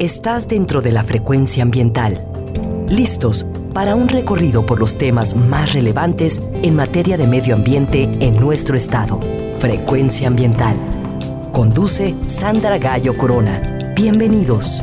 Estás dentro de la frecuencia ambiental. Listos para un recorrido por los temas más relevantes en materia de medio ambiente en nuestro estado. Frecuencia ambiental. Conduce Sandra Gallo Corona. Bienvenidos.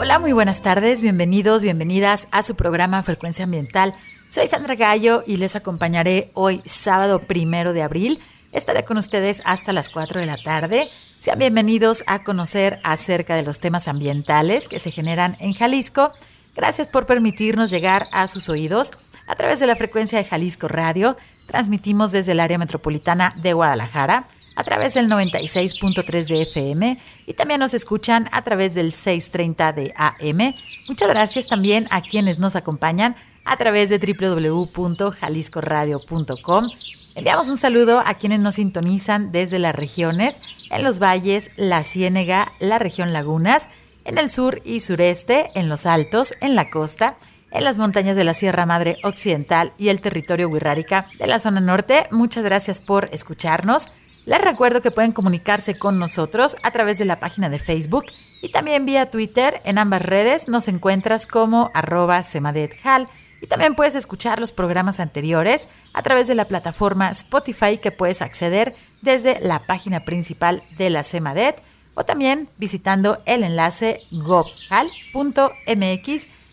Hola, muy buenas tardes, bienvenidos, bienvenidas a su programa Frecuencia Ambiental. Soy Sandra Gallo y les acompañaré hoy, sábado primero de abril. Estaré con ustedes hasta las 4 de la tarde. Sean bienvenidos a conocer acerca de los temas ambientales que se generan en Jalisco. Gracias por permitirnos llegar a sus oídos a través de la frecuencia de Jalisco Radio. Transmitimos desde el área metropolitana de Guadalajara a través del 96.3 de FM y también nos escuchan a través del 630 de AM. Muchas gracias también a quienes nos acompañan a través de www.jaliscoradio.com Enviamos un saludo a quienes nos sintonizan desde las regiones, en los valles, la Ciénega, la región Lagunas, en el sur y sureste, en los altos, en la costa, en las montañas de la Sierra Madre Occidental y el territorio Huirrárica de la zona norte. Muchas gracias por escucharnos. Les recuerdo que pueden comunicarse con nosotros a través de la página de Facebook y también vía Twitter. En ambas redes nos encuentras como arroba semadethal y también puedes escuchar los programas anteriores a través de la plataforma Spotify que puedes acceder desde la página principal de la CEMADET o también visitando el enlace gobhal.mx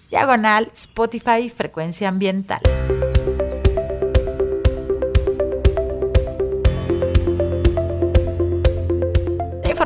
diagonal Spotify frecuencia ambiental.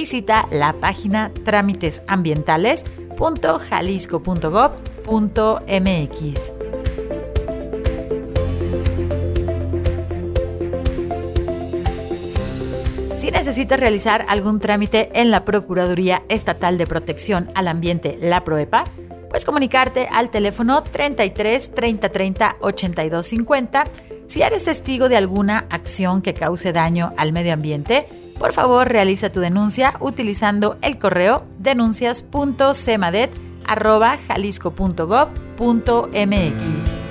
visita la página trámitesambientales.jalisco.gov.mx. Si necesitas realizar algún trámite en la Procuraduría Estatal de Protección al Ambiente, la PROEPA, puedes comunicarte al teléfono 33 30 30 82 50 si eres testigo de alguna acción que cause daño al medio ambiente por favor realiza tu denuncia utilizando el correo denuncias.cemadet.jalisco.gov.mx.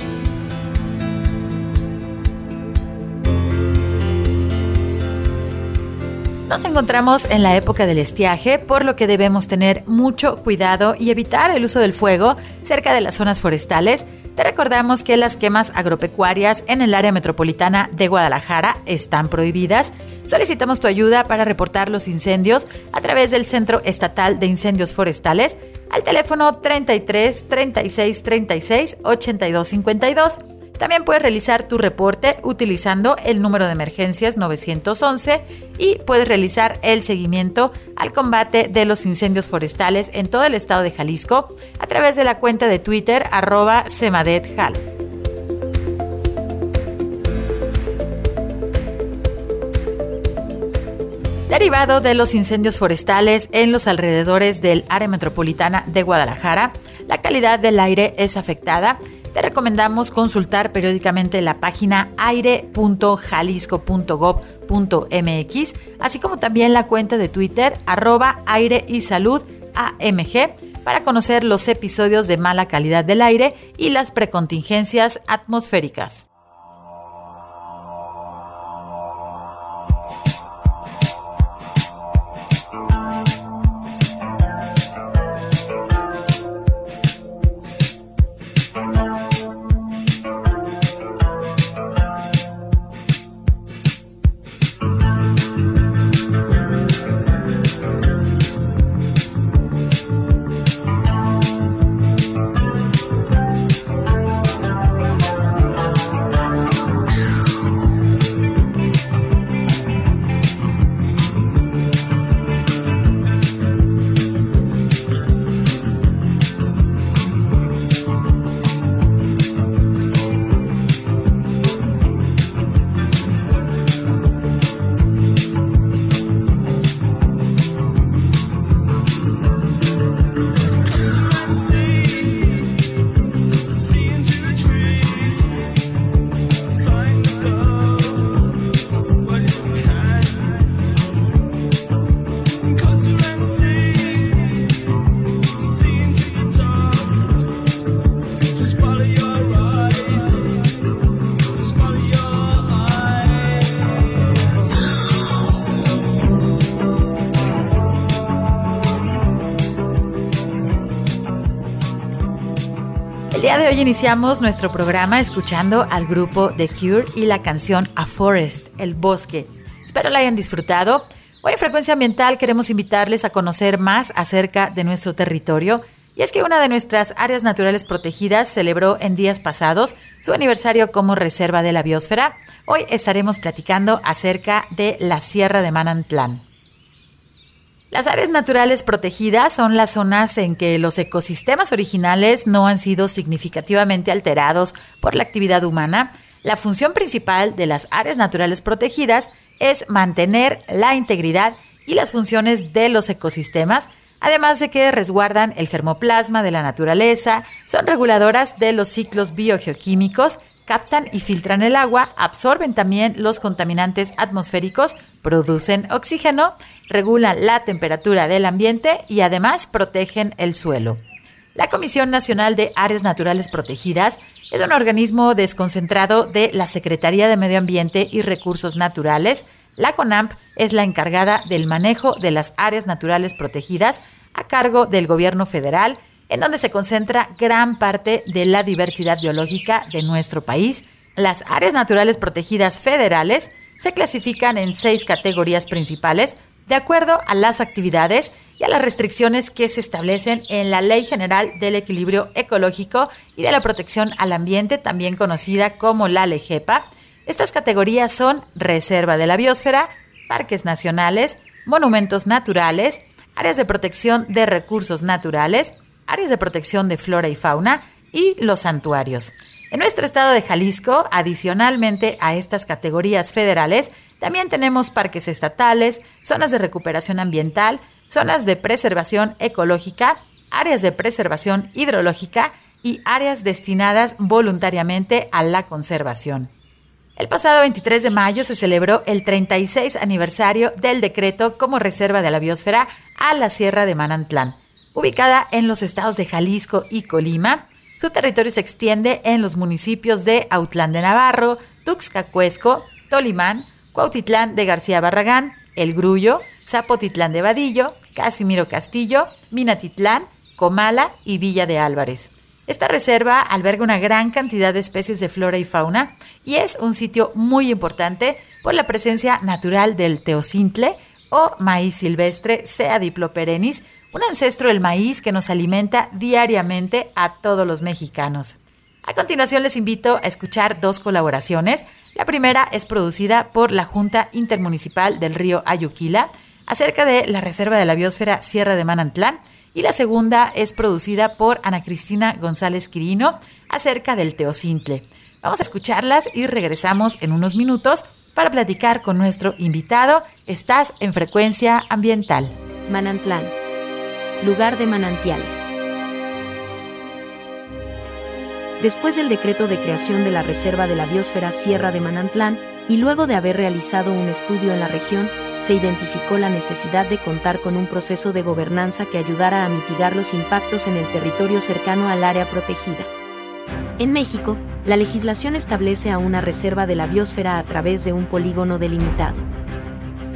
Nos encontramos en la época del estiaje, por lo que debemos tener mucho cuidado y evitar el uso del fuego cerca de las zonas forestales te recordamos que las quemas agropecuarias en el área metropolitana de Guadalajara están prohibidas. Solicitamos tu ayuda para reportar los incendios a través del Centro Estatal de Incendios Forestales al teléfono 33 36 36 82 52 también puedes realizar tu reporte utilizando el número de emergencias 911 y puedes realizar el seguimiento al combate de los incendios forestales en todo el estado de Jalisco a través de la cuenta de Twitter arroba semadethal. Derivado de los incendios forestales en los alrededores del área metropolitana de Guadalajara, la calidad del aire es afectada te recomendamos consultar periódicamente la página aire.jalisco.gov.mx, así como también la cuenta de Twitter arroba aire y salud para conocer los episodios de mala calidad del aire y las precontingencias atmosféricas. Iniciamos nuestro programa escuchando al grupo The Cure y la canción A Forest, el bosque. Espero la hayan disfrutado. Hoy en Frecuencia Ambiental queremos invitarles a conocer más acerca de nuestro territorio. Y es que una de nuestras áreas naturales protegidas celebró en días pasados su aniversario como Reserva de la Biosfera. Hoy estaremos platicando acerca de la Sierra de Manantlán. Las áreas naturales protegidas son las zonas en que los ecosistemas originales no han sido significativamente alterados por la actividad humana. La función principal de las áreas naturales protegidas es mantener la integridad y las funciones de los ecosistemas, además de que resguardan el germoplasma de la naturaleza, son reguladoras de los ciclos biogeoquímicos, captan y filtran el agua, absorben también los contaminantes atmosféricos, producen oxígeno, regulan la temperatura del ambiente y además protegen el suelo. La Comisión Nacional de Áreas Naturales Protegidas es un organismo desconcentrado de la Secretaría de Medio Ambiente y Recursos Naturales. La CONAMP es la encargada del manejo de las áreas naturales protegidas a cargo del gobierno federal en donde se concentra gran parte de la diversidad biológica de nuestro país. Las áreas naturales protegidas federales se clasifican en seis categorías principales de acuerdo a las actividades y a las restricciones que se establecen en la Ley General del Equilibrio Ecológico y de la Protección al Ambiente, también conocida como la LEGEPA. Estas categorías son Reserva de la Biosfera, Parques Nacionales, Monumentos Naturales, Áreas de Protección de Recursos Naturales, áreas de protección de flora y fauna y los santuarios. En nuestro estado de Jalisco, adicionalmente a estas categorías federales, también tenemos parques estatales, zonas de recuperación ambiental, zonas de preservación ecológica, áreas de preservación hidrológica y áreas destinadas voluntariamente a la conservación. El pasado 23 de mayo se celebró el 36 aniversario del decreto como reserva de la biosfera a la Sierra de Manantlán. Ubicada en los estados de Jalisco y Colima, su territorio se extiende en los municipios de Autlán de Navarro, Tuxcacuesco, Tolimán, Cuautitlán de García Barragán, El Grullo, Zapotitlán de Vadillo, Casimiro Castillo, Minatitlán, Comala y Villa de Álvarez. Esta reserva alberga una gran cantidad de especies de flora y fauna y es un sitio muy importante por la presencia natural del teocintle o maíz silvestre Sea diploperennis, un ancestro del maíz que nos alimenta diariamente a todos los mexicanos. A continuación les invito a escuchar dos colaboraciones. La primera es producida por la Junta Intermunicipal del Río Ayuquila acerca de la Reserva de la Biosfera Sierra de Manantlán y la segunda es producida por Ana Cristina González Quirino acerca del Teocintle. Vamos a escucharlas y regresamos en unos minutos para platicar con nuestro invitado. Estás en Frecuencia Ambiental. Manantlán lugar de manantiales. Después del decreto de creación de la Reserva de la Biosfera Sierra de Manantlán, y luego de haber realizado un estudio en la región, se identificó la necesidad de contar con un proceso de gobernanza que ayudara a mitigar los impactos en el territorio cercano al área protegida. En México, la legislación establece a una reserva de la biosfera a través de un polígono delimitado.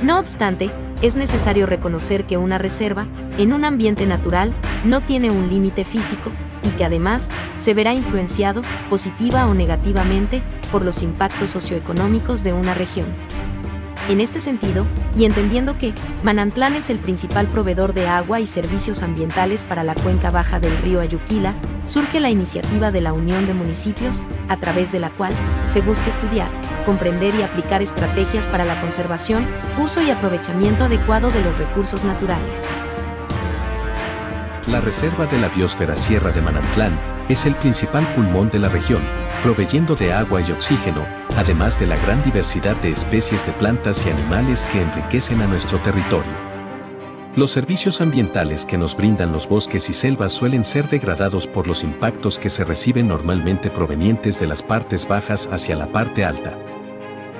No obstante, es necesario reconocer que una reserva, en un ambiente natural, no tiene un límite físico y que además se verá influenciado, positiva o negativamente, por los impactos socioeconómicos de una región. En este sentido, y entendiendo que Manantlán es el principal proveedor de agua y servicios ambientales para la cuenca baja del río Ayuquila, surge la iniciativa de la Unión de Municipios, a través de la cual se busca estudiar, comprender y aplicar estrategias para la conservación, uso y aprovechamiento adecuado de los recursos naturales. La Reserva de la Biosfera Sierra de Manantlán es el principal pulmón de la región, proveyendo de agua y oxígeno, además de la gran diversidad de especies de plantas y animales que enriquecen a nuestro territorio. Los servicios ambientales que nos brindan los bosques y selvas suelen ser degradados por los impactos que se reciben normalmente provenientes de las partes bajas hacia la parte alta.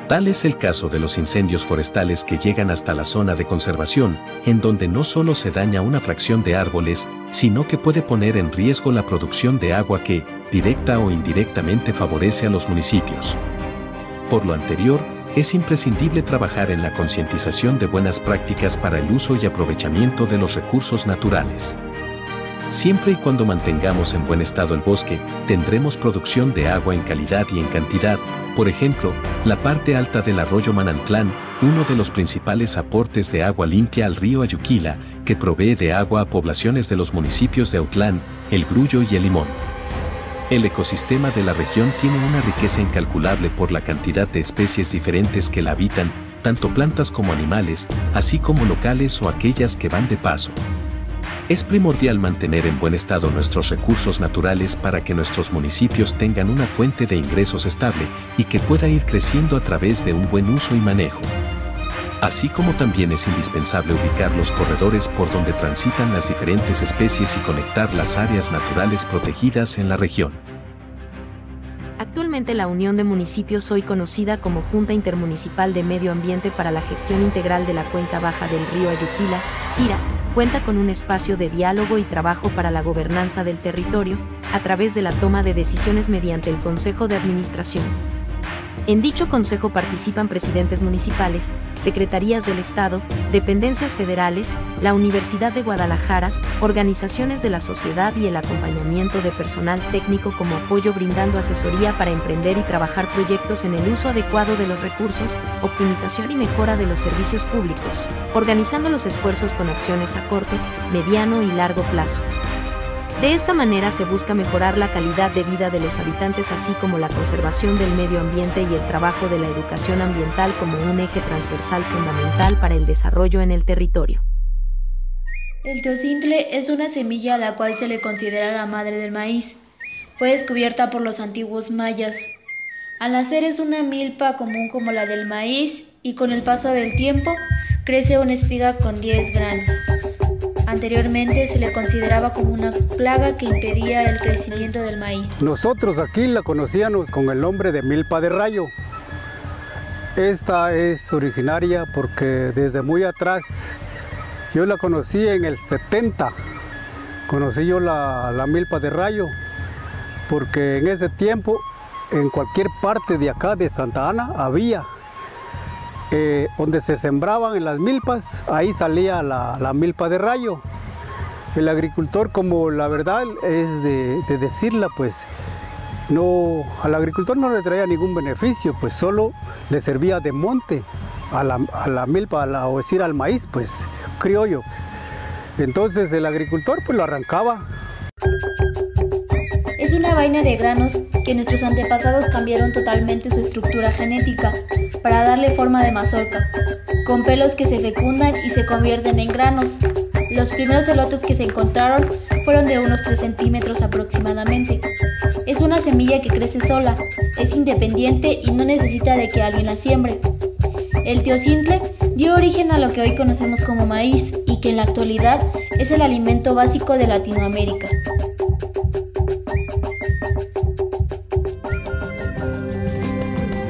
Tal es el caso de los incendios forestales que llegan hasta la zona de conservación, en donde no solo se daña una fracción de árboles, sino que puede poner en riesgo la producción de agua que, directa o indirectamente, favorece a los municipios. Por lo anterior, es imprescindible trabajar en la concientización de buenas prácticas para el uso y aprovechamiento de los recursos naturales. Siempre y cuando mantengamos en buen estado el bosque, tendremos producción de agua en calidad y en cantidad. Por ejemplo, la parte alta del arroyo Manantlán, uno de los principales aportes de agua limpia al río Ayuquila, que provee de agua a poblaciones de los municipios de Autlán, El Grullo y El Limón. El ecosistema de la región tiene una riqueza incalculable por la cantidad de especies diferentes que la habitan, tanto plantas como animales, así como locales o aquellas que van de paso. Es primordial mantener en buen estado nuestros recursos naturales para que nuestros municipios tengan una fuente de ingresos estable y que pueda ir creciendo a través de un buen uso y manejo. Así como también es indispensable ubicar los corredores por donde transitan las diferentes especies y conectar las áreas naturales protegidas en la región. Actualmente la Unión de Municipios, hoy conocida como Junta Intermunicipal de Medio Ambiente para la Gestión Integral de la Cuenca Baja del Río Ayuquila, GIRA, cuenta con un espacio de diálogo y trabajo para la gobernanza del territorio, a través de la toma de decisiones mediante el Consejo de Administración. En dicho consejo participan presidentes municipales, secretarías del Estado, dependencias federales, la Universidad de Guadalajara, organizaciones de la sociedad y el acompañamiento de personal técnico como apoyo brindando asesoría para emprender y trabajar proyectos en el uso adecuado de los recursos, optimización y mejora de los servicios públicos, organizando los esfuerzos con acciones a corto, mediano y largo plazo. De esta manera se busca mejorar la calidad de vida de los habitantes así como la conservación del medio ambiente y el trabajo de la educación ambiental como un eje transversal fundamental para el desarrollo en el territorio. El teocintle es una semilla a la cual se le considera la madre del maíz. Fue descubierta por los antiguos mayas. Al nacer es una milpa común como la del maíz y con el paso del tiempo crece una espiga con 10 granos. Anteriormente se le consideraba como una plaga que impedía el crecimiento del maíz. Nosotros aquí la conocíamos con el nombre de milpa de rayo. Esta es originaria porque desde muy atrás, yo la conocí en el 70, conocí yo la, la milpa de rayo, porque en ese tiempo en cualquier parte de acá de Santa Ana había eh, donde se sembraban en las milpas, ahí salía la, milpa de rayo. El agricultor, como la verdad es de, decirla, pues no, al agricultor no le traía ningún beneficio, pues solo le servía de monte a la, milpa, o decir al maíz, pues criollo. Entonces el agricultor pues lo arrancaba. Vaina de granos que nuestros antepasados cambiaron totalmente su estructura genética para darle forma de mazorca, con pelos que se fecundan y se convierten en granos. Los primeros elotes que se encontraron fueron de unos 3 centímetros aproximadamente. Es una semilla que crece sola, es independiente y no necesita de que alguien la siembre. El teocintle dio origen a lo que hoy conocemos como maíz y que en la actualidad es el alimento básico de Latinoamérica.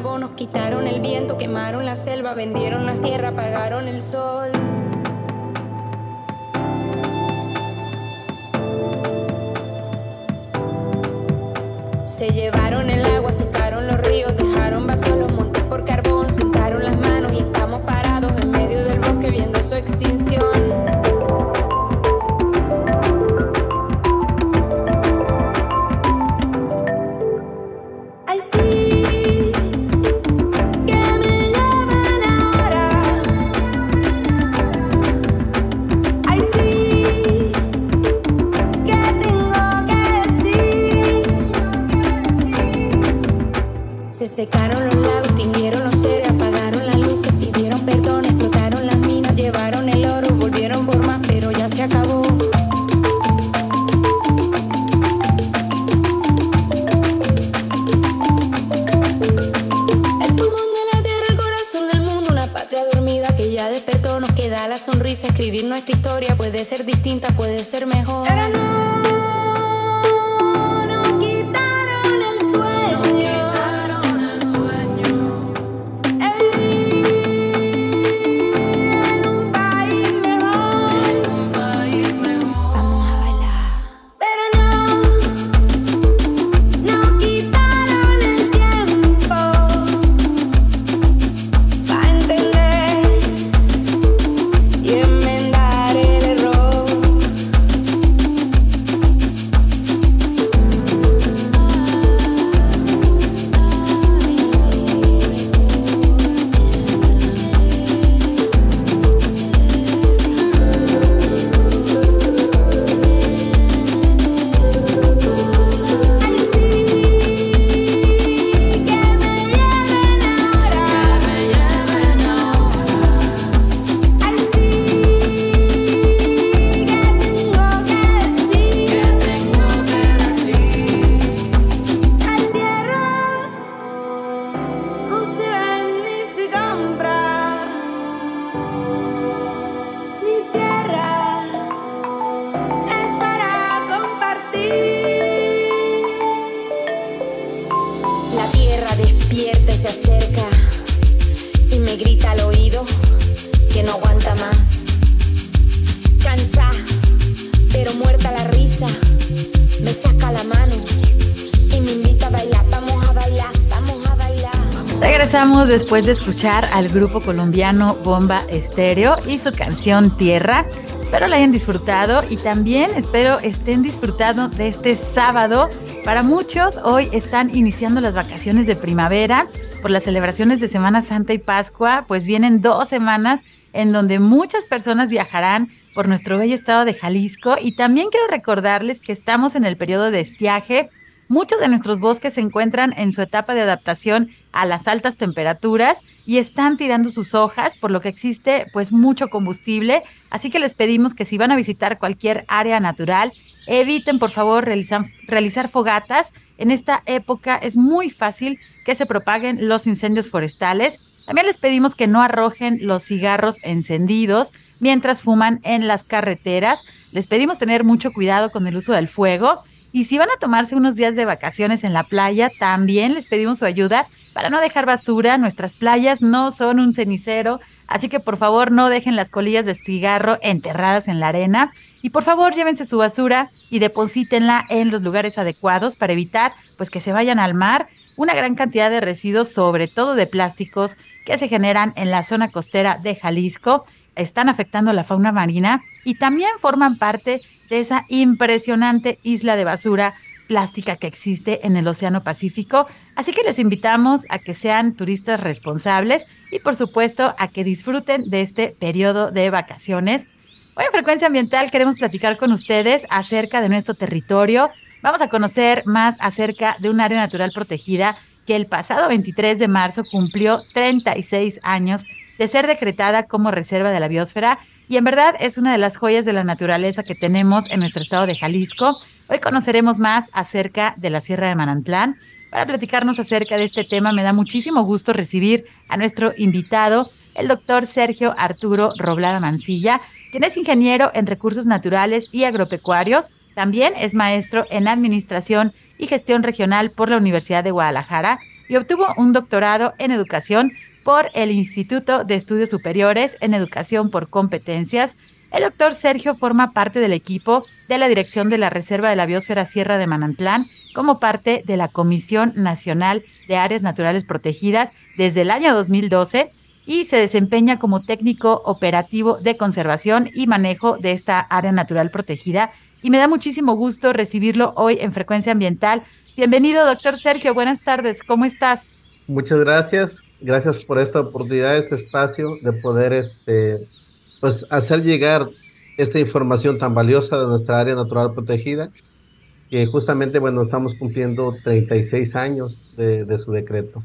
Nos quitaron el viento, quemaron la selva, vendieron la tierra, apagaron el sol. Se llevaron el agua, secaron los ríos, después de escuchar al grupo colombiano Bomba Estéreo y su canción Tierra. Espero la hayan disfrutado y también espero estén disfrutando de este sábado. Para muchos hoy están iniciando las vacaciones de primavera por las celebraciones de Semana Santa y Pascua, pues vienen dos semanas en donde muchas personas viajarán por nuestro bello estado de Jalisco y también quiero recordarles que estamos en el periodo de estiaje Muchos de nuestros bosques se encuentran en su etapa de adaptación a las altas temperaturas y están tirando sus hojas, por lo que existe pues mucho combustible, así que les pedimos que si van a visitar cualquier área natural, eviten por favor realizar, realizar fogatas. En esta época es muy fácil que se propaguen los incendios forestales. También les pedimos que no arrojen los cigarros encendidos mientras fuman en las carreteras. Les pedimos tener mucho cuidado con el uso del fuego y si van a tomarse unos días de vacaciones en la playa, también les pedimos su ayuda para no dejar basura. Nuestras playas no son un cenicero, así que por favor no dejen las colillas de cigarro enterradas en la arena. Y por favor llévense su basura y deposítenla en los lugares adecuados para evitar pues que se vayan al mar una gran cantidad de residuos, sobre todo de plásticos, que se generan en la zona costera de Jalisco, están afectando la fauna marina y también forman parte de esa impresionante isla de basura plástica que existe en el Océano Pacífico. Así que les invitamos a que sean turistas responsables y por supuesto a que disfruten de este periodo de vacaciones. Hoy en Frecuencia Ambiental queremos platicar con ustedes acerca de nuestro territorio. Vamos a conocer más acerca de un área natural protegida que el pasado 23 de marzo cumplió 36 años de ser decretada como reserva de la biosfera y en verdad es una de las joyas de la naturaleza que tenemos en nuestro estado de Jalisco. Hoy conoceremos más acerca de la Sierra de Manantlán. Para platicarnos acerca de este tema me da muchísimo gusto recibir a nuestro invitado, el doctor Sergio Arturo Roblada Mancilla, quien es ingeniero en recursos naturales y agropecuarios. También es maestro en administración y gestión regional por la Universidad de Guadalajara y obtuvo un doctorado en educación por el Instituto de Estudios Superiores en Educación por Competencias. El doctor Sergio forma parte del equipo de la dirección de la Reserva de la Biosfera Sierra de Manantlán como parte de la Comisión Nacional de Áreas Naturales Protegidas desde el año 2012 y se desempeña como técnico operativo de conservación y manejo de esta área natural protegida. Y me da muchísimo gusto recibirlo hoy en Frecuencia Ambiental. Bienvenido, doctor Sergio. Buenas tardes. ¿Cómo estás? Muchas gracias gracias por esta oportunidad, este espacio de poder este, pues, hacer llegar esta información tan valiosa de nuestra área natural protegida, que justamente, bueno, estamos cumpliendo 36 años de, de su decreto.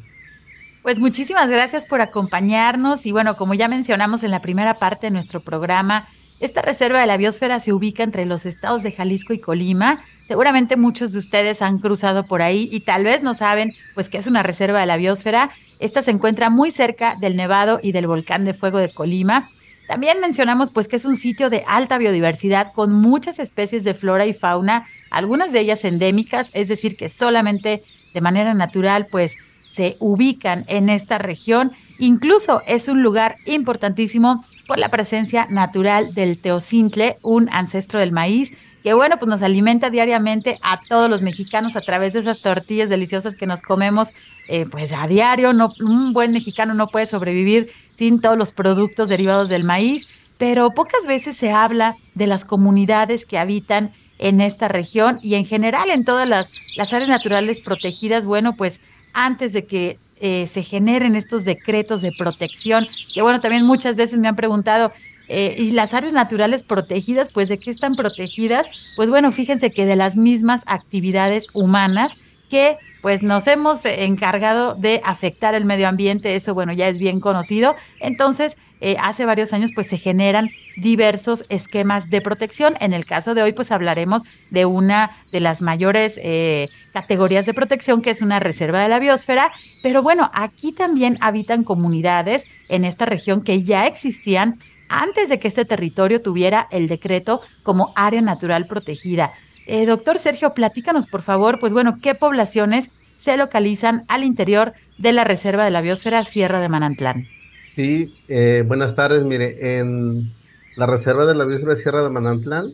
Pues muchísimas gracias por acompañarnos y bueno, como ya mencionamos en la primera parte de nuestro programa, esta reserva de la biosfera se ubica entre los estados de Jalisco y Colima. Seguramente muchos de ustedes han cruzado por ahí y tal vez no saben pues que es una reserva de la biosfera. Esta se encuentra muy cerca del Nevado y del volcán de fuego de Colima. También mencionamos pues que es un sitio de alta biodiversidad con muchas especies de flora y fauna, algunas de ellas endémicas, es decir, que solamente de manera natural pues se ubican en esta región. Incluso es un lugar importantísimo por la presencia natural del teocintle, un ancestro del maíz, que bueno, pues nos alimenta diariamente a todos los mexicanos a través de esas tortillas deliciosas que nos comemos eh, pues a diario. Un buen mexicano no puede sobrevivir sin todos los productos derivados del maíz, pero pocas veces se habla de las comunidades que habitan en esta región y en general en todas las áreas naturales protegidas. Bueno, pues antes de que eh, se generen estos decretos de protección, que bueno, también muchas veces me han preguntado, eh, y las áreas naturales protegidas, pues de qué están protegidas? Pues bueno, fíjense que de las mismas actividades humanas que pues nos hemos encargado de afectar el medio ambiente, eso bueno, ya es bien conocido. Entonces, eh, hace varios años pues se generan diversos esquemas de protección. En el caso de hoy pues hablaremos de una de las mayores eh, categorías de protección que es una reserva de la biosfera. Pero bueno, aquí también habitan comunidades en esta región que ya existían antes de que este territorio tuviera el decreto como área natural protegida. Eh, doctor Sergio, platícanos por favor, pues bueno, ¿qué poblaciones se localizan al interior de la Reserva de la Biosfera Sierra de Manantlán? Sí, eh, buenas tardes. Mire, en la Reserva de la Biosfera Sierra de Manantlán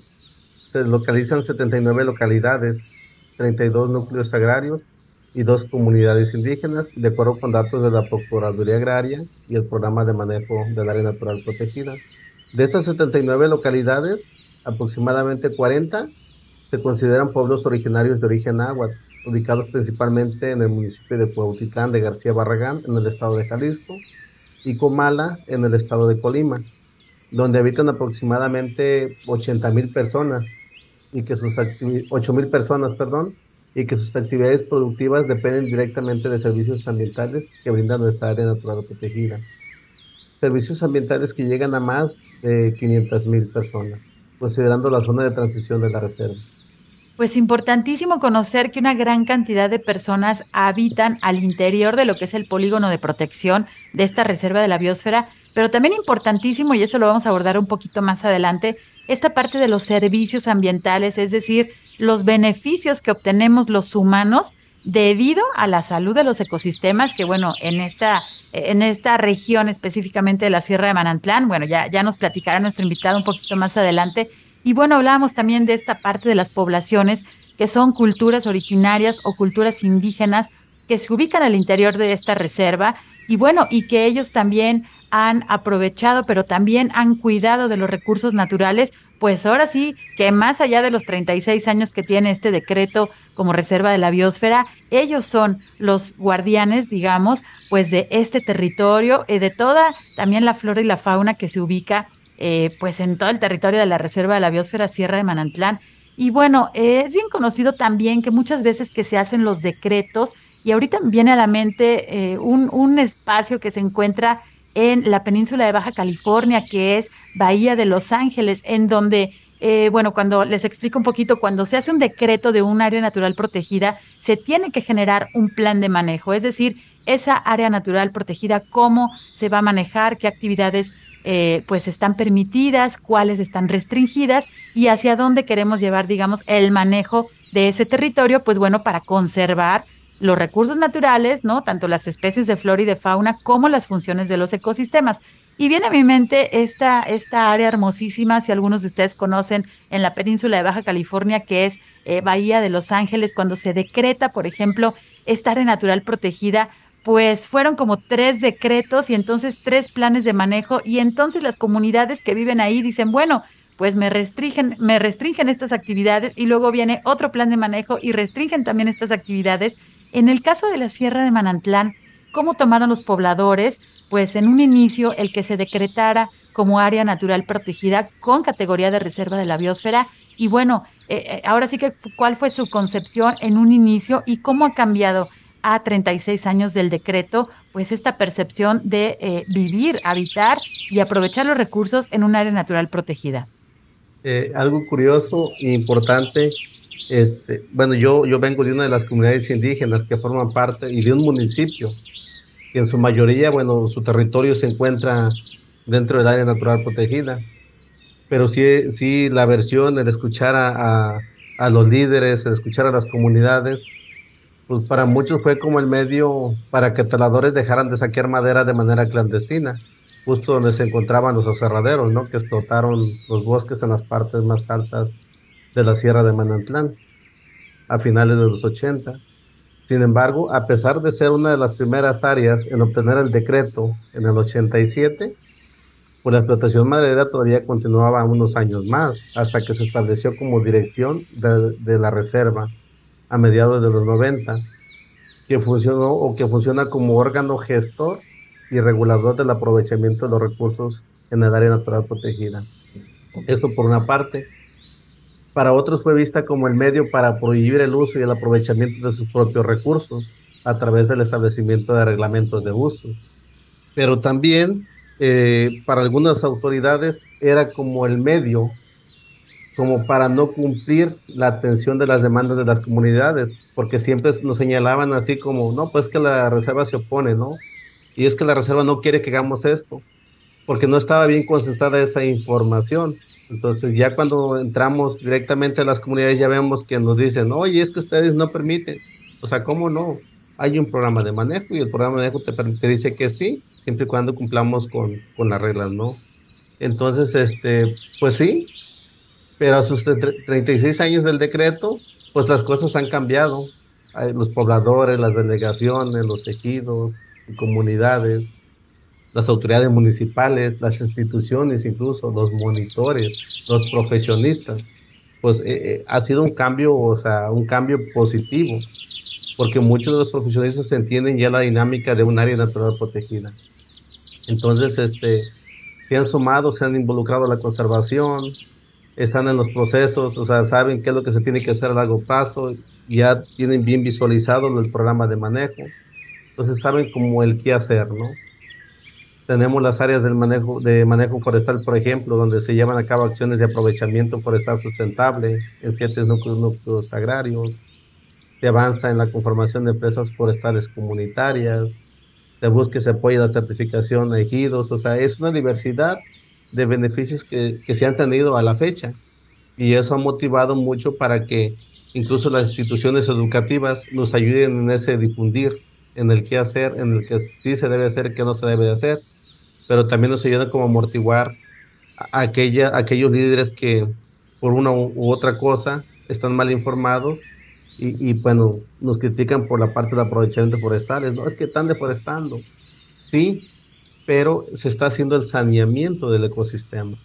se localizan 79 localidades, 32 núcleos agrarios y dos comunidades indígenas, de acuerdo con datos de la Procuraduría Agraria y el Programa de Manejo del Área Natural Protegida. De estas 79 localidades, aproximadamente 40 se consideran pueblos originarios de origen náhuatl, ubicados principalmente en el municipio de Cuautitlán de García Barragán, en el estado de Jalisco, y Comala, en el estado de Colima, donde habitan aproximadamente 80 mil personas y que sus 8 mil personas, perdón, y que sus actividades productivas dependen directamente de servicios ambientales que brinda nuestra área natural protegida. Servicios ambientales que llegan a más de 500 mil personas, considerando la zona de transición de la reserva. Pues importantísimo conocer que una gran cantidad de personas habitan al interior de lo que es el polígono de protección de esta reserva de la biosfera, pero también importantísimo, y eso lo vamos a abordar un poquito más adelante, esta parte de los servicios ambientales, es decir, los beneficios que obtenemos los humanos debido a la salud de los ecosistemas, que bueno, en esta, en esta región específicamente de la Sierra de Manantlán, bueno, ya, ya nos platicará nuestro invitado un poquito más adelante, y bueno, hablábamos también de esta parte de las poblaciones que son culturas originarias o culturas indígenas que se ubican al interior de esta reserva. Y bueno, y que ellos también han aprovechado, pero también han cuidado de los recursos naturales, pues ahora sí que más allá de los 36 años que tiene este decreto como reserva de la biosfera, ellos son los guardianes, digamos, pues de este territorio y de toda también la flora y la fauna que se ubica eh, pues en todo el territorio de la Reserva de la Biosfera Sierra de Manantlán. Y bueno, es bien conocido también que muchas veces que se hacen los decretos, y ahorita viene a la mente eh, un, espacio que se encuentra en la península de Baja California, que es Bahía de Los Ángeles, en donde eh, bueno, cuando les explico un poquito, cuando se hace un decreto de un área natural protegida, se tiene que generar un plan de manejo, es decir, esa área natural protegida, cómo se va a manejar, qué actividades eh, pues están permitidas, cuáles están restringidas y hacia dónde queremos llevar, digamos, el manejo de ese territorio, pues bueno, para conservar los recursos naturales, ¿no? Tanto las especies de flora y de fauna como las funciones de los ecosistemas. Y viene a mi mente esta, esta área hermosísima, si algunos de ustedes conocen, en la península de Baja California, que es eh, Bahía de Los Ángeles, cuando se decreta, por ejemplo, esta área natural protegida, pues fueron como tres decretos y entonces tres planes de manejo y entonces las comunidades que viven ahí dicen, bueno, pues me restringen, me restringen estas actividades y luego viene otro plan de manejo y restringen también estas actividades. En el caso de la Sierra de Manantlán, ¿cómo tomaron los pobladores? Pues en un inicio el que se decretara como área natural protegida con categoría de reserva de la biosfera. Y bueno, eh, eh, ahora sí que cuál fue su concepción en un inicio y cómo ha cambiado a 36 años del decreto, pues esta percepción de eh, vivir, habitar y aprovechar los recursos en un área natural protegida. Eh, algo curioso e importante, este, bueno, yo, yo vengo de una de las comunidades indígenas que forman parte y de un municipio que en su mayoría, bueno, su territorio se encuentra dentro del área natural protegida. Pero sí, sí la versión, el escuchar a, a, los líderes, el escuchar a las comunidades, pues para muchos fue como el medio para que taladores dejaran de saquear madera de manera clandestina, justo donde se encontraban los aserraderos, ¿no? Que explotaron los bosques en las partes más altas de la Sierra de Manantlán a finales de los 80. Sin embargo, a pesar de ser una de las primeras áreas en obtener el decreto en el 87, pues la explotación maderera todavía continuaba unos años más, hasta que se estableció como dirección de, la reserva a mediados de los 90, que funcionó o que funciona como órgano gestor y regulador del aprovechamiento de los recursos en el área natural protegida. Eso por una parte para otros fue vista como el medio para prohibir el uso y el aprovechamiento de sus propios recursos a través del establecimiento de reglamentos de uso. Pero también eh, para algunas autoridades era como el medio como para no cumplir la atención de las demandas de las comunidades, porque siempre nos señalaban así como, no, pues que la reserva se opone, ¿no? Y es que la reserva no quiere que hagamos esto, porque no estaba bien consensada esa información. Entonces ya cuando entramos directamente a las comunidades ya vemos que nos dicen, oye, es que ustedes no permiten. O sea, ¿cómo no? Hay un programa de manejo y el programa de manejo te, te dice que sí, siempre y cuando cumplamos con, con las reglas, ¿no? Entonces, este, pues sí, pero a sus 36 años del decreto, pues las cosas han cambiado. Los pobladores, las delegaciones, los ejidos, comunidades, las autoridades municipales, las instituciones, incluso los monitores, los profesionistas, pues eh, eh, ha sido un cambio, o sea, un cambio positivo, porque muchos de los profesionistas entienden ya la dinámica de un área natural protegida. Entonces, este, se han sumado, se han involucrado en la conservación, están en los procesos, o sea, saben qué es lo que se tiene que hacer a largo plazo, ya tienen bien visualizado el programa de manejo, entonces saben como el qué hacer, ¿no? Tenemos las áreas del manejo, de manejo forestal, por ejemplo, donde se llevan a cabo acciones de aprovechamiento forestal sustentable en siete núcleos, núcleos agrarios. Se avanza en la conformación de empresas forestales comunitarias. Se busca y se apoya la certificación de ejidos. O sea, es una diversidad de beneficios que, que se han tenido a la fecha. Y eso ha motivado mucho para que incluso las instituciones educativas nos ayuden en ese difundir en el qué hacer, en el que sí se debe hacer, qué no se debe hacer, pero también nos ayuda como a amortiguar a aquella, aquellos líderes que por una u, otra cosa están mal informados y, y, bueno, nos critican por la parte de aprovechamiento forestales, no, es que están deforestando, sí, pero se está haciendo el saneamiento del ecosistema.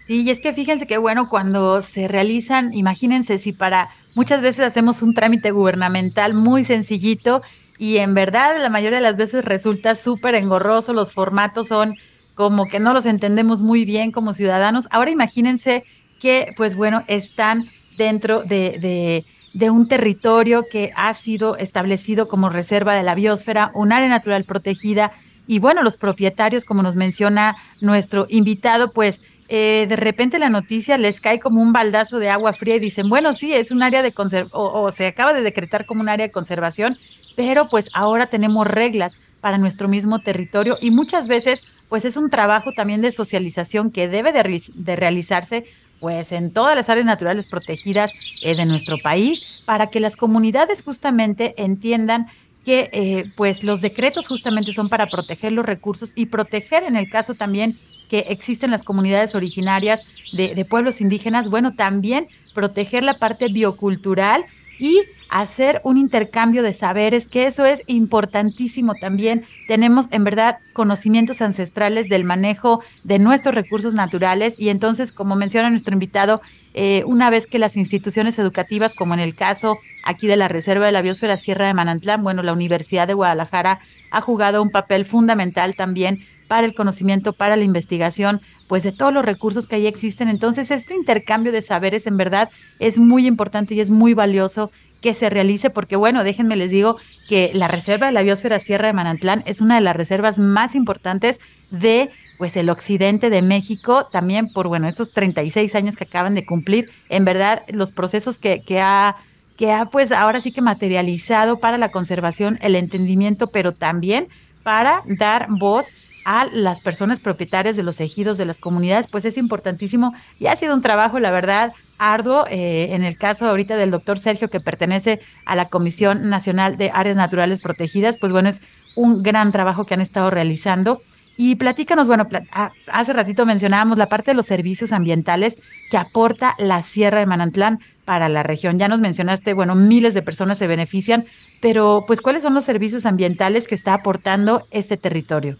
Sí, y es que fíjense que bueno, cuando se realizan, imagínense si para muchas veces hacemos un trámite gubernamental muy sencillito y en verdad la mayoría de las veces resulta súper engorroso, los formatos son como que no los entendemos muy bien como ciudadanos. Ahora imagínense que, pues bueno, están dentro de, de, un territorio que ha sido establecido como reserva de la biosfera, un área natural protegida. Y bueno, los propietarios, como nos menciona nuestro invitado, pues eh, de repente la noticia les cae como un baldazo de agua fría y dicen, bueno, sí, es un área de conservación, o, se acaba de decretar como un área de conservación, pero pues ahora tenemos reglas para nuestro mismo territorio y muchas veces pues es un trabajo también de socialización que debe de, realizarse pues en todas las áreas naturales protegidas eh, de nuestro país para que las comunidades justamente entiendan que eh, pues los decretos justamente son para proteger los recursos y proteger en el caso también que existen las comunidades originarias de, pueblos indígenas, bueno, también proteger la parte biocultural y hacer un intercambio de saberes, que eso es importantísimo también. Tenemos en verdad conocimientos ancestrales del manejo de nuestros recursos naturales y entonces, como menciona nuestro invitado, eh, una vez que las instituciones educativas, como en el caso aquí de la Reserva de la Biosfera Sierra de Manantlán, bueno, la Universidad de Guadalajara ha jugado un papel fundamental también para el conocimiento, para la investigación, pues de todos los recursos que ahí existen. Entonces, este intercambio de saberes en verdad es muy importante y es muy valioso que se realice, porque bueno, déjenme les digo que la Reserva de la Biosfera Sierra de Manantlán es una de las reservas más importantes de pues el occidente de México, también por bueno, estos 36 años que acaban de cumplir, en verdad los procesos que, que ha que ha pues ahora sí que materializado para la conservación, el entendimiento, pero también para dar voz a las personas propietarias de los ejidos de las comunidades, pues es importantísimo y ha sido un trabajo, la verdad, arduo. Eh, en el caso ahorita del doctor Sergio, que pertenece a la Comisión Nacional de Áreas Naturales Protegidas, pues bueno, es un gran trabajo que han estado realizando. Y platícanos, bueno, ah, hace ratito mencionábamos la parte de los servicios ambientales que aporta la Sierra de Manantlán para la región. Ya nos mencionaste, bueno, miles de personas se benefician, pero pues ¿cuáles son los servicios ambientales que está aportando este territorio?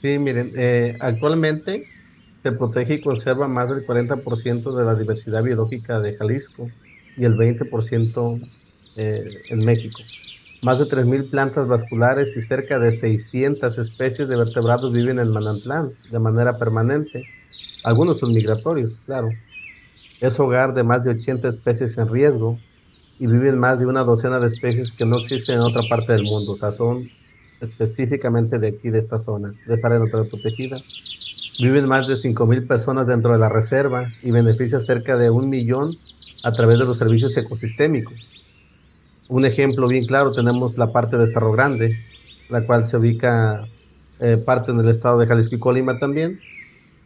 Sí, miren, eh, actualmente se protege y conserva más del 40% de la diversidad biológica de Jalisco y el 20% eh, en México. Más de 3.000 plantas vasculares y cerca de 600 especies de vertebrados viven en Manantlán de manera permanente. Algunos son migratorios, claro. Es hogar de más de 80 especies en riesgo y viven más de una docena de especies que no existen en otra parte del mundo. O sea, son específicamente de aquí, de esta zona, de esta área natural protegida. Viven más de 5.000 personas dentro de la reserva y beneficia cerca de un millón a través de los servicios ecosistémicos. Un ejemplo bien claro tenemos la parte de Cerro Grande, la cual se ubica eh, parte en el estado de Jalisco y Colima también.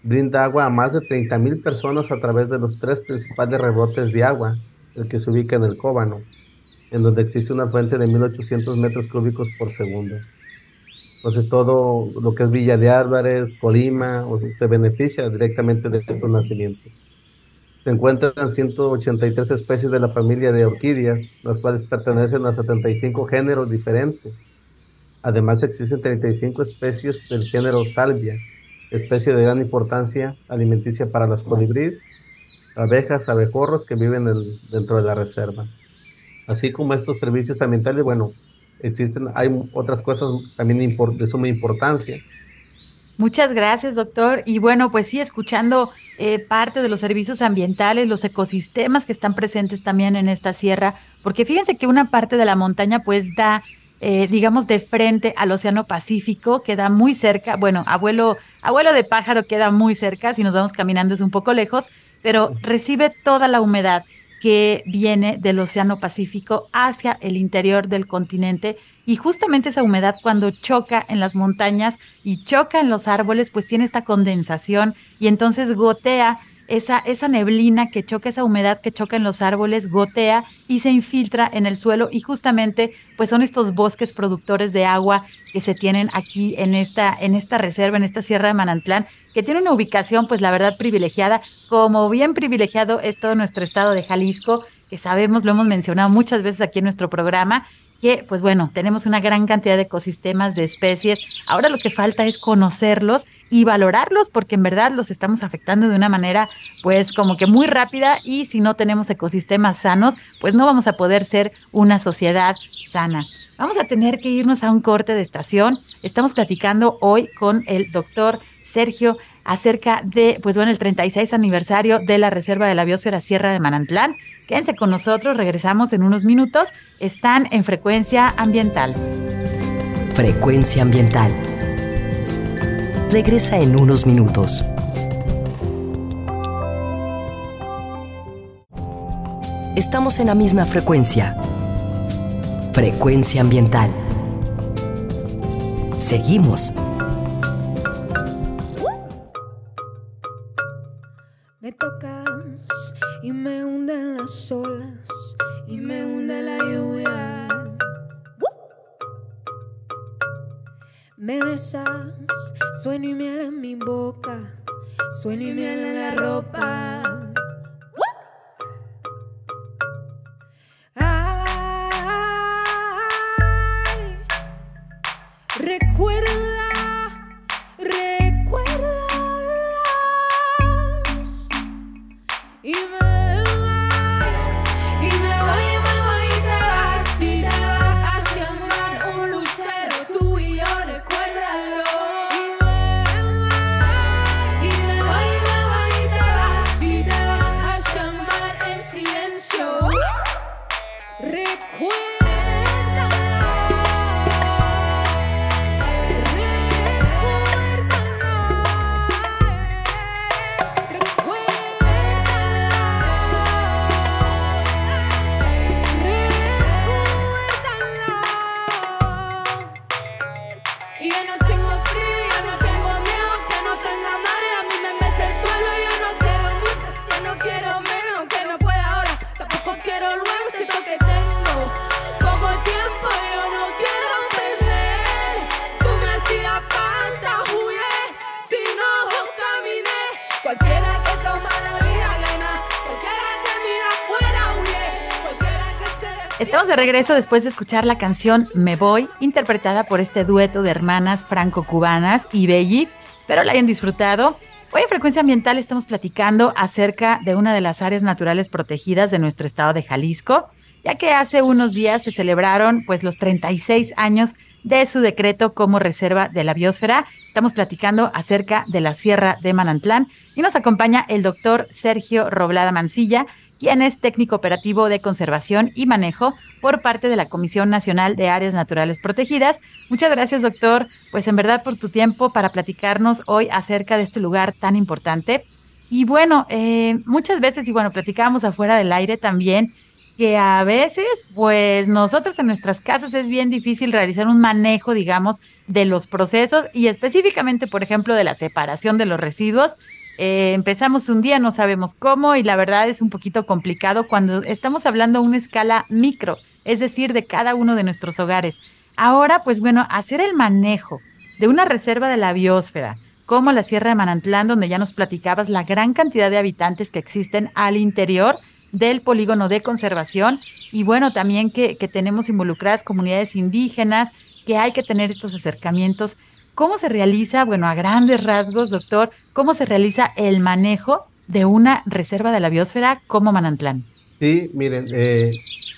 Brinda agua a más de 30.000 personas a través de los tres principales rebotes de agua, el que se ubica en el Cóbano, en donde existe una fuente de 1.800 metros cúbicos por segundo. Entonces todo lo que es Villa de Álvarez, Colima, se beneficia directamente de estos nacimientos. Se encuentran 183 especies de la familia de orquídeas, las cuales pertenecen a 75 géneros diferentes. Además existen 35 especies del género Salvia, especie de gran importancia alimenticia para las colibríes, abejas, abejorros que viven dentro de la reserva. Así como estos servicios ambientales, bueno, existen, hay otras cosas también de suma importancia. Muchas gracias, doctor. Y bueno, pues sí, escuchando eh, parte de los servicios ambientales, los ecosistemas que están presentes también en esta sierra, porque fíjense que una parte de la montaña pues da, eh, digamos, de frente al Océano Pacífico, queda muy cerca, bueno, abuelo, abuelo de pájaro queda muy cerca, si nos vamos caminando es un poco lejos, pero recibe toda la humedad que viene del Océano Pacífico hacia el interior del continente y justamente esa humedad cuando choca en las montañas y choca en los árboles, pues tiene esta condensación y entonces gotea esa, esa neblina que choca, esa humedad que choca en los árboles, gotea y se infiltra en el suelo. Y justamente pues son estos bosques productores de agua que se tienen aquí en esta, en esta reserva, en esta Sierra de Manantlán, que tiene una ubicación pues la verdad privilegiada, como bien privilegiado es todo nuestro estado de Jalisco, que sabemos, lo hemos mencionado muchas veces aquí en nuestro programa, que, pues bueno, tenemos una gran cantidad de ecosistemas, de especies. Ahora lo que falta es conocerlos y valorarlos porque en verdad los estamos afectando de una manera, pues como que muy rápida y si no tenemos ecosistemas sanos, pues no vamos a poder ser una sociedad sana. Vamos a tener que irnos a un corte de estación. Estamos platicando hoy con el doctor Sergio acerca de, pues bueno, el 36 aniversario de la Reserva de la Biosfera Sierra de Manantlán. Quédense con nosotros, regresamos en unos minutos. Están en frecuencia ambiental. Frecuencia ambiental. Regresa en unos minutos. Estamos en la misma frecuencia. Frecuencia ambiental. Seguimos Sueño y miel en mi boca, sueño y miel en la ropa. Estamos de regreso después de escuchar la canción Me Voy, interpretada por este dueto de hermanas franco-cubanas y Belli. Espero la hayan disfrutado. Hoy en Frecuencia Ambiental estamos platicando acerca de una de las áreas naturales protegidas de nuestro estado de Jalisco, ya que hace unos días se celebraron pues los 36 años de su decreto como reserva de la biosfera. Estamos platicando acerca de la Sierra de Manantlán y nos acompaña el doctor Sergio Roblada Mancilla, quien es técnico operativo de conservación y manejo por parte de la Comisión Nacional de Áreas Naturales Protegidas. Muchas gracias, doctor, pues en verdad por tu tiempo para platicarnos hoy acerca de este lugar tan importante. Y bueno, eh, muchas veces, y bueno, platicábamos afuera del aire también, que a veces, pues nosotros en nuestras casas es bien difícil realizar un manejo, digamos, de los procesos y específicamente, por ejemplo, de la separación de los residuos eh, empezamos un día, no sabemos cómo y la verdad es un poquito complicado cuando estamos hablando a una escala micro, es decir, de cada uno de nuestros hogares. Ahora, pues bueno, hacer el manejo de una reserva de la biosfera, como la Sierra de Manantlán, donde ya nos platicabas la gran cantidad de habitantes que existen al interior del polígono de conservación y bueno, también que, que tenemos involucradas comunidades indígenas, que hay que tener estos acercamientos ¿Cómo se realiza, bueno, a grandes rasgos, doctor, cómo se realiza el manejo de una reserva de la biosfera como Manantlán? Sí, miren, eh,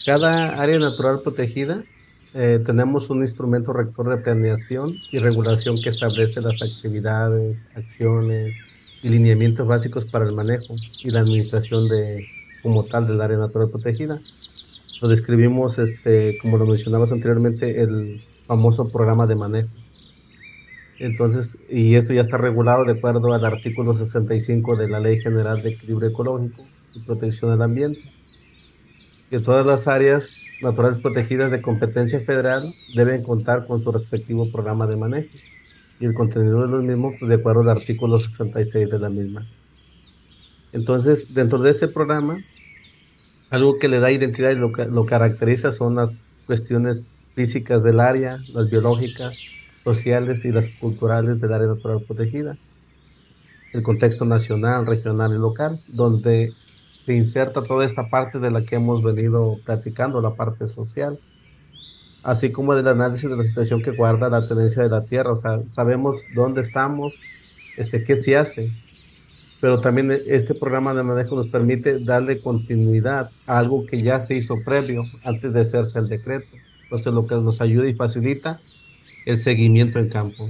cada área natural protegida eh, tenemos un instrumento rector de planeación y regulación que establece las actividades, acciones y lineamientos básicos para el manejo y la administración de, como tal del área natural protegida. Lo describimos, este, como lo mencionabas anteriormente, el famoso programa de manejo. Entonces, y esto ya está regulado de acuerdo al artículo 65 de la Ley General de Equilibrio Ecológico y Protección del Ambiente, que todas las áreas naturales protegidas de competencia federal deben contar con su respectivo programa de manejo y el contenido de los mismos pues, de acuerdo al artículo 66 de la misma. Entonces, dentro de este programa, algo que le da identidad y lo, lo caracteriza son las cuestiones físicas del área, las biológicas, sociales y las culturales del área natural protegida, el contexto nacional, regional y local, donde se inserta toda esta parte de la que hemos venido platicando, la parte social, así como del análisis de la situación que guarda la tenencia de la tierra, o sea, sabemos dónde estamos, este, qué se hace, pero también este programa de manejo nos permite darle continuidad a algo que ya se hizo previo antes de hacerse el decreto. Entonces, lo que nos ayuda y facilita el seguimiento en campo.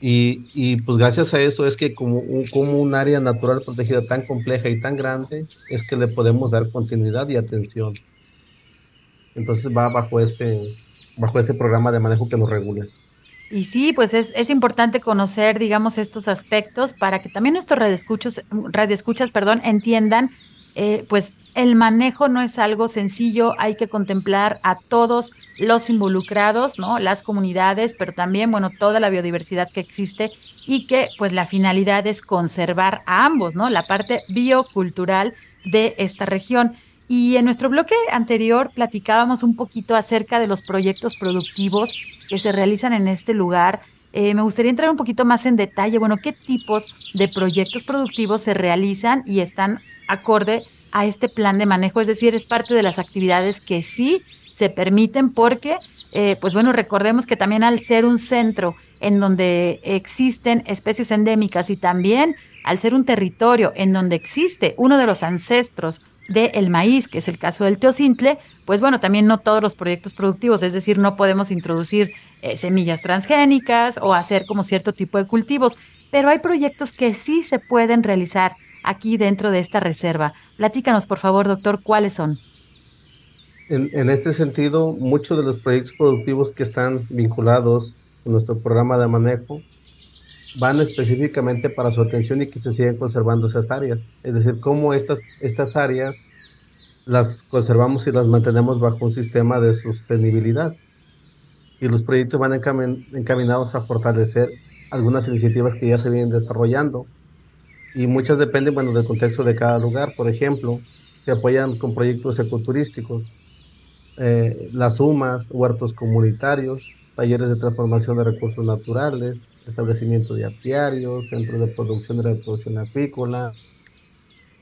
Y, y, pues gracias a eso es que como un, como un área natural protegida tan compleja y tan grande, es que le podemos dar continuidad y atención. Entonces va bajo este, bajo este programa de manejo que nos regula. Y sí, pues es, es importante conocer, digamos, estos aspectos para que también nuestros radioescuchos, radioescuchas perdón, entiendan eh, pues el manejo no es algo sencillo, hay que contemplar a todos los involucrados, ¿no? Las comunidades, pero también, bueno, toda la biodiversidad que existe y que pues la finalidad es conservar a ambos, ¿no? La parte biocultural de esta región. Y en nuestro bloque anterior platicábamos un poquito acerca de los proyectos productivos que se realizan en este lugar. Eh, me gustaría entrar un poquito más en detalle, bueno, qué tipos de proyectos productivos se realizan y están acorde a este plan de manejo, es decir, es parte de las actividades que sí se permiten porque, eh, pues bueno, recordemos que también al ser un centro en donde existen especies endémicas y también al ser un territorio en donde existe uno de los ancestros del maíz, que es el caso del teocintle, pues bueno, también no todos los proyectos productivos, es decir, no podemos introducir eh, semillas transgénicas o hacer como cierto tipo de cultivos, pero hay proyectos que sí se pueden realizar aquí dentro de esta reserva. Platícanos, por favor, doctor, cuáles son. En, este sentido, muchos de los proyectos productivos que están vinculados con nuestro programa de manejo van específicamente para su atención y que se siguen conservando esas áreas. Es decir, cómo estas, estas áreas las conservamos y las mantenemos bajo un sistema de sostenibilidad. Y los proyectos van encaminados a fortalecer algunas iniciativas que ya se vienen desarrollando. Y muchas dependen, bueno, del contexto de cada lugar. Por ejemplo, que apoyan con proyectos ecoturísticos, eh, las UMAS, huertos comunitarios, talleres de transformación de recursos naturales, establecimiento de apiarios, centros de producción y reproducción apícola.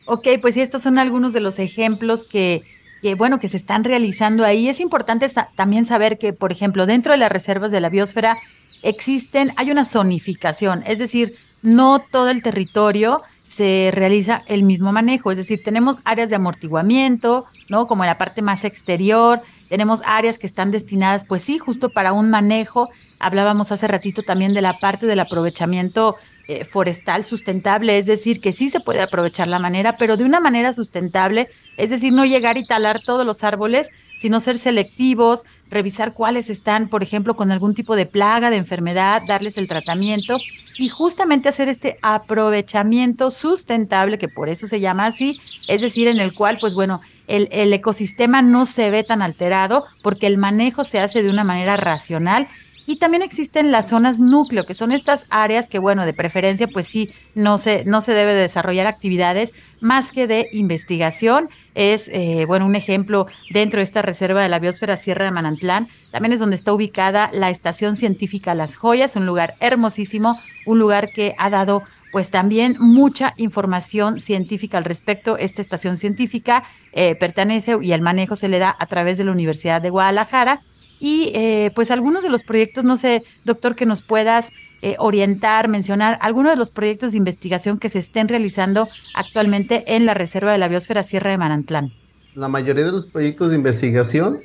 Ok, pues sí, estos son algunos de los ejemplos que, que bueno, que se están realizando ahí. Es importante también saber que, por ejemplo, dentro de las reservas de la biosfera existen, hay una zonificación, es decir, no todo el territorio se realiza el mismo manejo, es decir, tenemos áreas de amortiguamiento, ¿no? Como en la parte más exterior, tenemos áreas que están destinadas, pues sí, justo para un manejo. Hablábamos hace ratito también de la parte del aprovechamiento eh, forestal sustentable, es decir, que sí se puede aprovechar la manera, pero de una manera sustentable, es decir, no llegar y talar todos los árboles, sino ser selectivos, revisar cuáles están, por ejemplo, con algún tipo de plaga, de enfermedad, darles el tratamiento y justamente hacer este aprovechamiento sustentable, que por eso se llama así, es decir, en el cual, pues bueno, el, el ecosistema no se ve tan alterado porque el manejo se hace de una manera racional y también existen las zonas núcleo, que son estas áreas que, bueno, de preferencia, pues sí, no se, no se debe desarrollar actividades más que de investigación. Es, eh, bueno, un ejemplo dentro de esta reserva de la biosfera Sierra de Manantlán. También es donde está ubicada la Estación Científica Las Joyas, un lugar hermosísimo, un lugar que ha dado pues también mucha información científica al respecto. Esta estación científica eh, pertenece y el manejo se le da a través de la Universidad de Guadalajara y eh, pues algunos de los proyectos, no sé, doctor, que nos puedas eh, orientar, mencionar algunos de los proyectos de investigación que se estén realizando actualmente en la Reserva de la Biosfera Sierra de Manantlán. La mayoría de los proyectos de investigación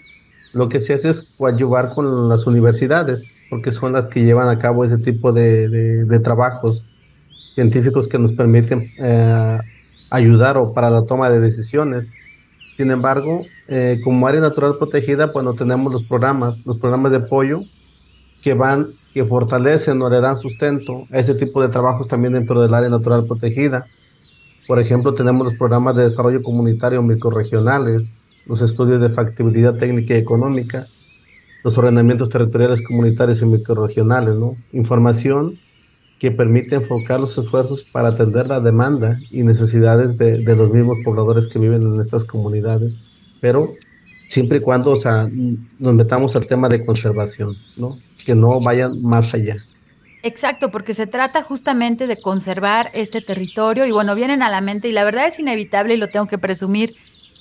lo que se hace es coadyuvar con las universidades, porque son las que llevan a cabo ese tipo de, trabajos científicos que nos permiten eh, ayudar o para la toma de decisiones. Sin embargo, eh, como área natural protegida, pues no tenemos los programas, los programas de apoyo que van, que fortalecen o le dan sustento a ese tipo de trabajos también dentro del área natural protegida. Por ejemplo, tenemos los programas de desarrollo comunitario microregionales, los estudios de factibilidad técnica y económica, los ordenamientos territoriales comunitarios y microregionales, ¿no? Información que permite enfocar los esfuerzos para atender la demanda y necesidades de, de los mismos pobladores que viven en estas comunidades pero siempre y cuando, o sea, nos metamos al tema de conservación, ¿no? Que no vayan más allá. Exacto, porque se trata justamente de conservar este territorio y bueno, vienen a la mente y la verdad es inevitable y lo tengo que presumir.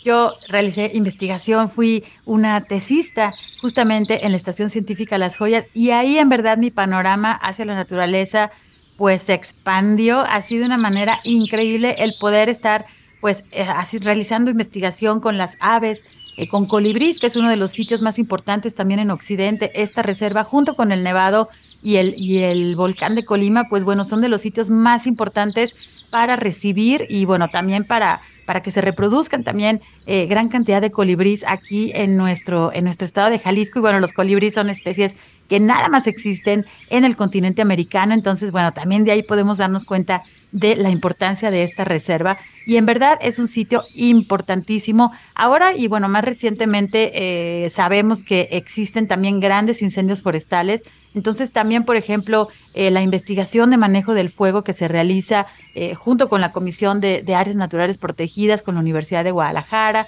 Yo realicé investigación, fui una tesista justamente en la Estación Científica Las Joyas y ahí en verdad mi panorama hacia la naturaleza pues se expandió así de una manera increíble el poder estar pues eh, así realizando investigación con las aves, eh, con Colibrís, que es uno de los sitios más importantes también en Occidente, esta reserva junto con el Nevado y el, y el volcán de Colima, pues bueno, son de los sitios más importantes para recibir y bueno, también para, para que se reproduzcan también eh, gran cantidad de colibrís aquí en nuestro, en nuestro estado de Jalisco. Y bueno, los colibrís son especies que nada más existen en el continente americano. Entonces, bueno, también de ahí podemos darnos cuenta de la importancia de esta reserva y en verdad es un sitio importantísimo. Ahora y bueno, más recientemente eh, sabemos que existen también grandes incendios forestales, entonces también, por ejemplo, eh, la investigación de manejo del fuego que se realiza eh, junto con la Comisión de, Áreas Naturales Protegidas con la Universidad de Guadalajara,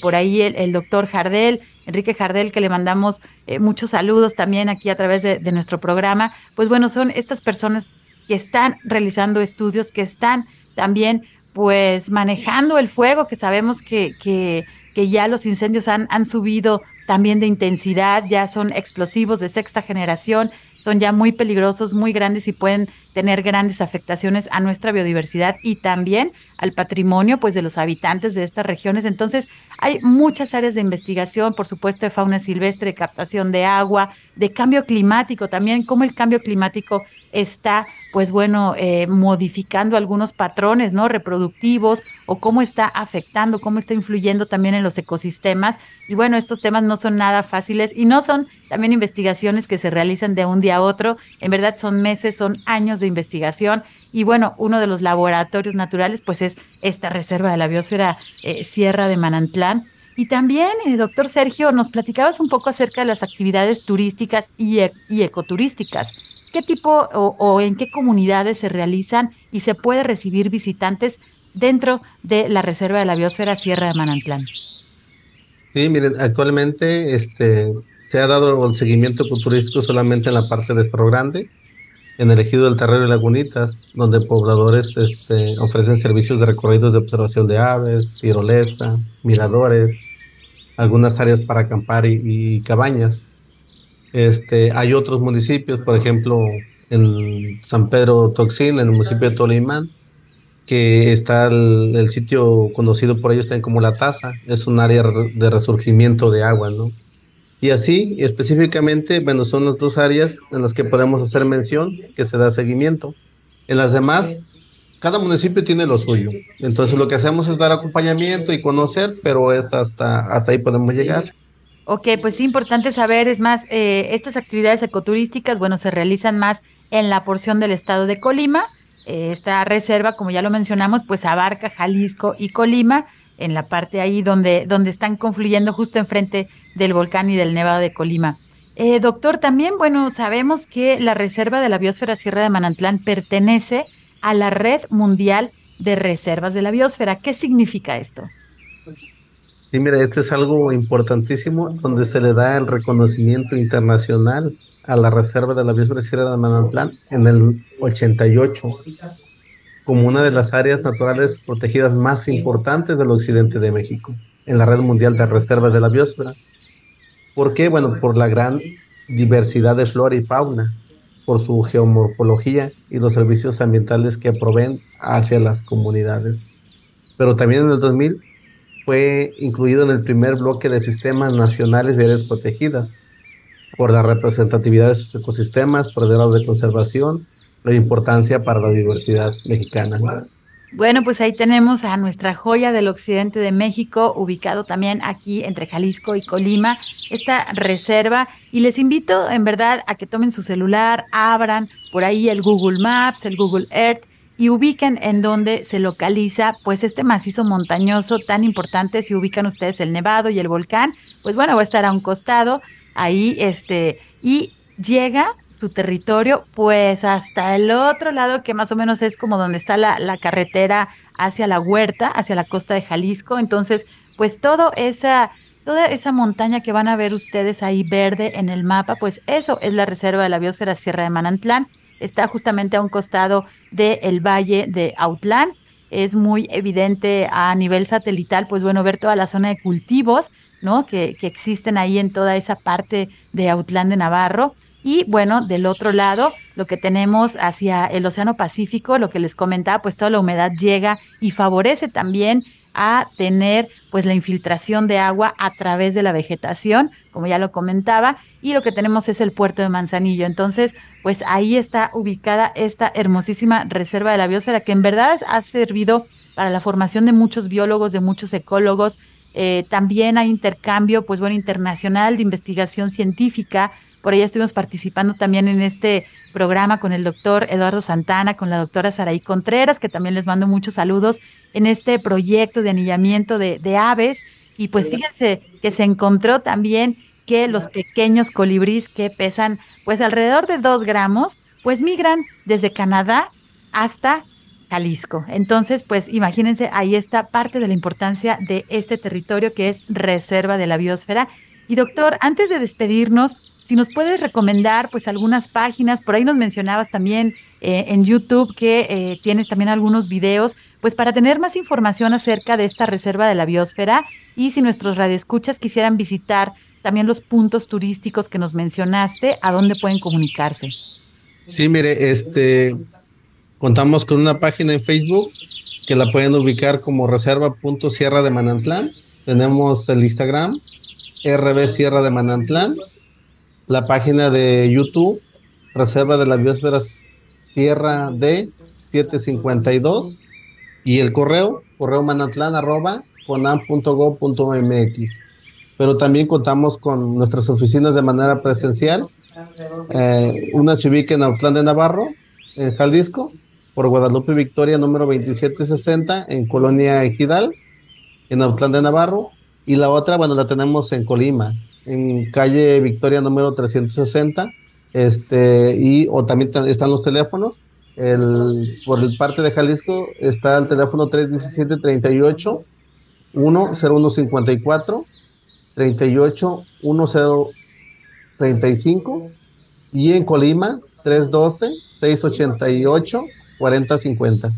por ahí el, el, doctor Jardel. Enrique Jardel, que le mandamos muchos saludos también aquí a través de, de nuestro programa, pues bueno, son estas personas que están realizando estudios, que están también pues manejando el fuego, que sabemos que, que, que ya los incendios han, han subido también de intensidad, ya son explosivos de sexta generación, son ya muy peligrosos, muy grandes y pueden tener grandes afectaciones a nuestra biodiversidad y también al patrimonio pues de los habitantes de estas regiones. Entonces, hay muchas áreas de investigación, por supuesto, de fauna silvestre, de captación de agua, de cambio climático también, cómo el cambio climático está pues bueno, eh, modificando algunos patrones, ¿no? Reproductivos o cómo está afectando, cómo está influyendo también en los ecosistemas. Y bueno, estos temas no son nada fáciles y no son también investigaciones que se realizan de un día a otro. En verdad son meses, son años de investigación. Y bueno, uno de los laboratorios naturales, pues es esta reserva de la biosfera eh, Sierra de Manantlán. Y también, eh, doctor Sergio, nos platicabas un poco acerca de las actividades turísticas y, e y ecoturísticas. ¿Qué tipo o, en qué comunidades se realizan y se puede recibir visitantes dentro de la Reserva de la Biosfera Sierra de Manantlán. Sí, miren, actualmente este, se ha dado el seguimiento turístico solamente en la parte de Cerro Grande, en el ejido del Terrero y Lagunitas, donde pobladores este, ofrecen servicios de recorridos de observación de aves, tirolesa, miradores, algunas áreas para acampar y cabañas. Este, hay otros municipios, por ejemplo, en San Pedro Toxín, en el municipio de Tolimán, que está el, el, sitio conocido por ellos también como La Taza, es un área de resurgimiento de agua, ¿no? Y así, específicamente, bueno, son las dos áreas en las que podemos hacer mención que se da seguimiento. En las demás, cada municipio tiene lo suyo. Entonces, lo que hacemos es dar acompañamiento y conocer, pero es hasta, hasta ahí podemos llegar. Ok, pues sí, importante saber, es más, eh, estas actividades ecoturísticas, bueno, se realizan más en la porción del estado de Colima. Eh, esta reserva, como ya lo mencionamos, pues abarca Jalisco y Colima en la parte ahí donde, donde están confluyendo justo enfrente del volcán y del Nevado de Colima. Eh, doctor, también, bueno, sabemos que la Reserva de la Biosfera Sierra de Manantlán pertenece a la Red Mundial de Reservas de la Biosfera. ¿Qué significa esto? Sí, mira, esto es algo importantísimo donde se le da el reconocimiento internacional a la Reserva de la Biosfera de Manantlán en el 88 como una de las áreas naturales protegidas más importantes del occidente de México, en la red mundial de reservas de la biosfera. ¿Por qué? Bueno, por la gran diversidad de flora y fauna, por su geomorfología y los servicios ambientales que proveen hacia las comunidades. Pero también en el 2000 fue incluido en el primer bloque de sistemas nacionales de áreas protegidas, por la representatividad de sus ecosistemas, por el grado de conservación la importancia para la diversidad mexicana. Bueno, pues ahí tenemos a nuestra joya del occidente de México, ubicado también aquí entre Jalisco y Colima, esta reserva. Y les invito en verdad a que tomen su celular, abran por ahí el Google Maps, el Google Earth y ubiquen en donde se localiza pues este macizo montañoso tan importante. Si ubican ustedes el Nevado y el volcán, pues bueno, va a estar a un costado ahí, este, y llega su territorio, pues hasta el otro lado, que más o menos es como donde está la, la, carretera hacia la huerta, hacia la costa de Jalisco. Entonces, pues todo esa, toda esa montaña que van a ver ustedes ahí verde en el mapa, pues eso es la reserva de la biosfera Sierra de Manantlán. Está justamente a un costado del valle de Autlán. Es muy evidente a nivel satelital, pues bueno, ver toda la zona de cultivos, ¿no? Que, que existen ahí en toda esa parte de Autlán de Navarro. Y bueno, del otro lado, lo que tenemos hacia el Océano Pacífico, lo que les comentaba, pues toda la humedad llega y favorece también a tener pues la infiltración de agua a través de la vegetación, como ya lo comentaba, y lo que tenemos es el puerto de Manzanillo. Entonces, pues ahí está ubicada esta hermosísima reserva de la biosfera que en verdad ha servido para la formación de muchos biólogos, de muchos ecólogos. Eh, también hay intercambio, pues bueno, internacional de investigación científica por ahí estuvimos participando también en este programa con el doctor Eduardo Santana, con la doctora Saraí Contreras, que también les mando muchos saludos en este proyecto de anillamiento de, de aves. Y pues fíjense que se encontró también que los pequeños colibríes que pesan pues alrededor de dos gramos, pues migran desde Canadá hasta Jalisco. Entonces, pues imagínense, ahí está parte de la importancia de este territorio que es reserva de la biosfera. Y doctor, antes de despedirnos, si nos puedes recomendar pues algunas páginas, por ahí nos mencionabas también eh, en YouTube que eh, tienes también algunos videos, pues para tener más información acerca de esta reserva de la biosfera y si nuestros radioescuchas quisieran visitar también los puntos turísticos que nos mencionaste, ¿a dónde pueden comunicarse? Sí, mire, este contamos con una página en Facebook que la pueden ubicar como reserva.sierra de Manantlán. Tenemos el Instagram RB Sierra de Manantlán la página de YouTube, Reserva de la Biosfera Sierra D 752 y el correo, correo manantlán arroba conam.go.mx. Pero también contamos con nuestras oficinas de manera presencial. Eh, una se ubica en Autlán de Navarro, en Jalisco, por Guadalupe Victoria número 2760 en Colonia Ejidal, en Autlán de Navarro. Y la otra, bueno, la tenemos en Colima, en calle Victoria número 360, este, y o también están los teléfonos, El, por el parte de Jalisco está el teléfono 317-38 10154 38 1035 y en Colima 312 688 4050.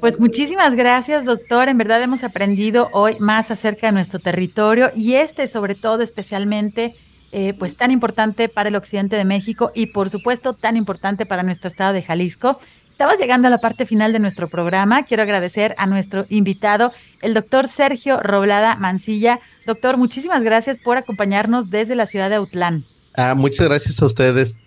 Pues muchísimas gracias, doctor. En verdad hemos aprendido hoy más acerca de nuestro territorio y este, sobre todo, especialmente, eh, pues tan importante para el occidente de México y, por supuesto, tan importante para nuestro estado de Jalisco. Estamos llegando a la parte final de nuestro programa. Quiero agradecer a nuestro invitado, el doctor Sergio Roblada Mancilla. Doctor, muchísimas gracias por acompañarnos desde la ciudad de Autlán. Ah, muchas gracias a ustedes.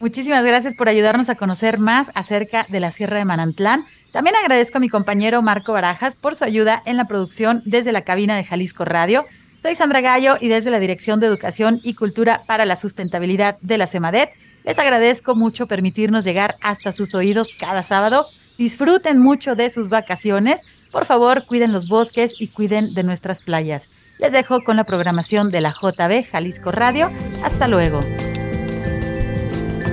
Muchísimas gracias por ayudarnos a conocer más acerca de la Sierra de Manantlán. También agradezco a mi compañero Marco Barajas por su ayuda en la producción desde la cabina de Jalisco Radio. Soy Sandra Gallo y desde la Dirección de Educación y Cultura para la Sustentabilidad de la CEMADET les agradezco mucho permitirnos llegar hasta sus oídos cada sábado. Disfruten mucho de sus vacaciones. Por favor, cuiden los bosques y cuiden de nuestras playas. Les dejo con la programación de la JB Jalisco Radio. Hasta luego.